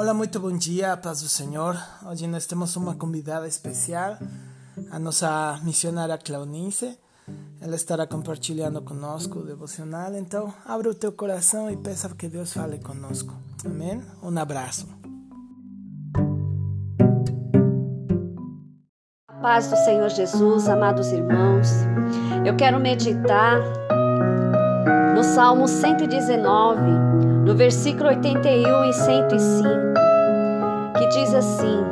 Olá, muito bom dia, paz do Senhor. Hoje nós temos uma convidada especial, a nossa missionária Claunice. Ela estará compartilhando conosco o devocional. Então, abre o teu coração e peça que Deus fale conosco. Amém? Um abraço. Paz do Senhor Jesus, amados irmãos. Eu quero meditar no Salmo 119, no versículo 81 e 105, que diz assim: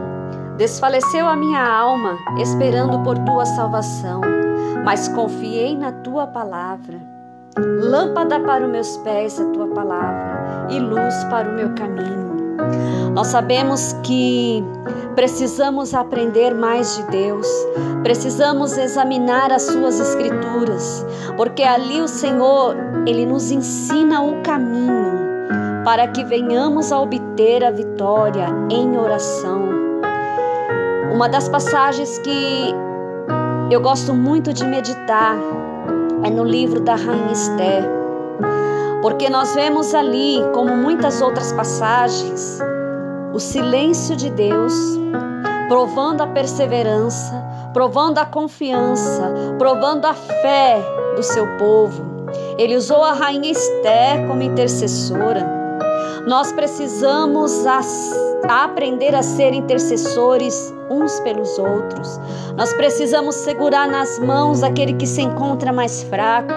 Desfaleceu a minha alma, esperando por tua salvação, mas confiei na tua palavra. Lâmpada para os meus pés a tua palavra e luz para o meu caminho. Nós sabemos que precisamos aprender mais de Deus, precisamos examinar as suas escrituras, porque ali o Senhor, ele nos ensina o caminho para que venhamos a obter a vitória em oração. Uma das passagens que eu gosto muito de meditar é no livro da Rainha Esther porque nós vemos ali, como muitas outras passagens, o silêncio de Deus, provando a perseverança, provando a confiança, provando a fé do seu povo. Ele usou a rainha Esther como intercessora. Nós precisamos aprender a ser intercessores uns pelos outros. Nós precisamos segurar nas mãos aquele que se encontra mais fraco,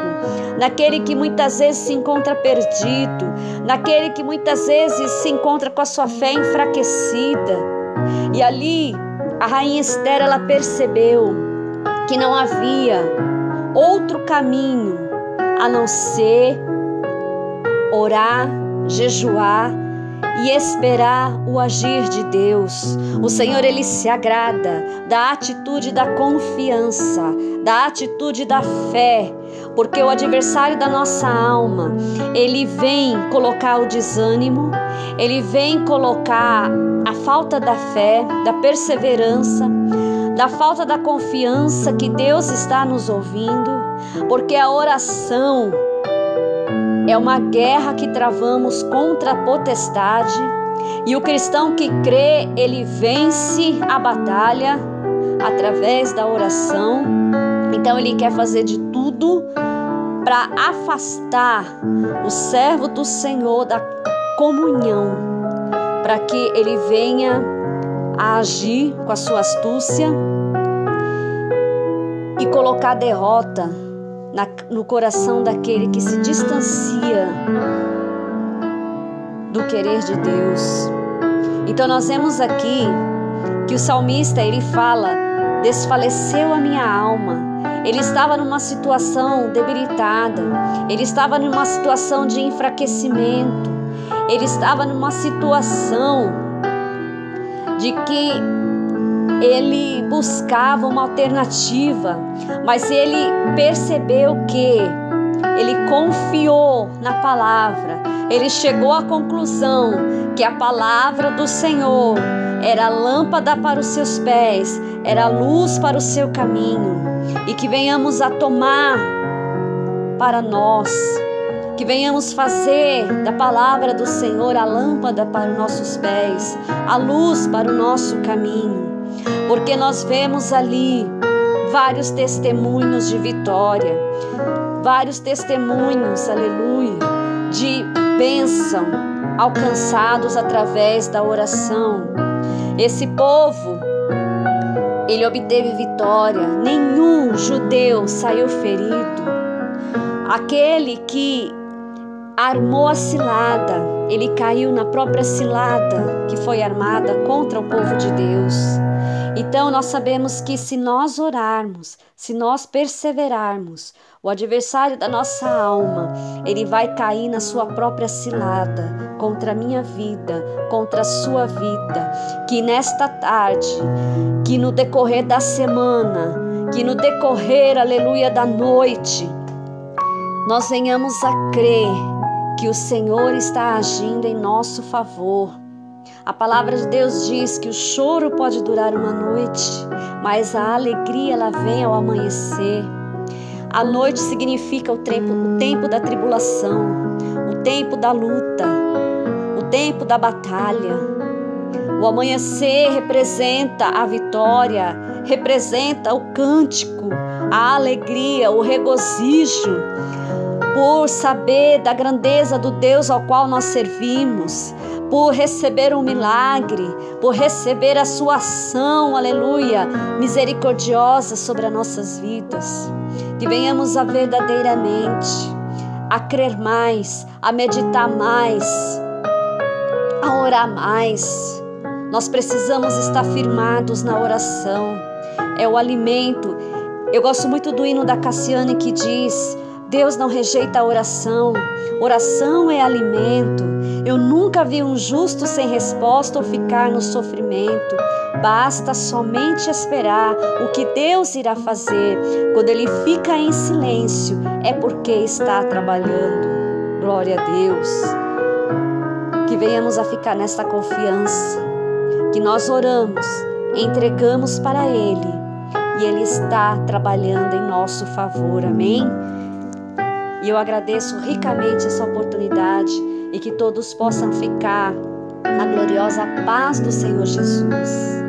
naquele que muitas vezes se encontra perdido, naquele que muitas vezes se encontra com a sua fé enfraquecida. E ali a rainha Esther ela percebeu que não havia outro caminho a não ser orar, jejuar e esperar o agir de Deus. O Senhor ele se agrada da atitude da confiança, da atitude da fé, porque o adversário da nossa alma, ele vem colocar o desânimo, ele vem colocar a falta da fé, da perseverança, da falta da confiança que Deus está nos ouvindo, porque a oração é uma guerra que travamos contra a potestade e o cristão que crê, ele vence a batalha através da oração. Então ele quer fazer de tudo para afastar o servo do Senhor da comunhão, para que ele venha a agir com a sua astúcia e colocar derrota na, no coração daquele que se distancia do querer de Deus. Então nós vemos aqui que o salmista ele fala: desfaleceu a minha alma. Ele estava numa situação debilitada, ele estava numa situação de enfraquecimento, ele estava numa situação de que ele buscava uma alternativa, mas ele percebeu que ele confiou na palavra, ele chegou à conclusão que a palavra do Senhor era lâmpada para os seus pés, era luz para o seu caminho, e que venhamos a tomar para nós, que venhamos fazer da palavra do Senhor a lâmpada para os nossos pés, a luz para o nosso caminho porque nós vemos ali vários testemunhos de vitória, vários testemunhos, aleluia, de bênção alcançados através da oração. Esse povo, ele obteve vitória, nenhum judeu saiu ferido. Aquele que armou a cilada, ele caiu na própria cilada que foi armada contra o povo de Deus. Então nós sabemos que se nós orarmos, se nós perseverarmos, o adversário da nossa alma, ele vai cair na sua própria cilada contra a minha vida, contra a sua vida. Que nesta tarde, que no decorrer da semana, que no decorrer, aleluia, da noite, nós venhamos a crer que o Senhor está agindo em nosso favor a palavra de Deus diz que o choro pode durar uma noite, mas a alegria ela vem ao amanhecer. A noite significa o tempo, o tempo da tribulação, o tempo da luta, o tempo da batalha. O amanhecer representa a vitória, representa o cântico, a alegria, o regozijo, por saber da grandeza do Deus ao qual nós servimos, por receber um milagre, por receber a sua ação, aleluia, misericordiosa sobre as nossas vidas. Que venhamos a verdadeiramente a crer mais, a meditar mais, a orar mais. Nós precisamos estar firmados na oração. É o alimento. Eu gosto muito do hino da Cassiane que diz: Deus não rejeita a oração. Oração é alimento. Eu nunca vi um justo sem resposta ou ficar no sofrimento. Basta somente esperar o que Deus irá fazer. Quando ele fica em silêncio, é porque está trabalhando. Glória a Deus. Que venhamos a ficar nesta confiança, que nós oramos, entregamos para Ele e Ele está trabalhando em nosso favor. Amém? E eu agradeço ricamente essa oportunidade e que todos possam ficar na gloriosa paz do Senhor Jesus.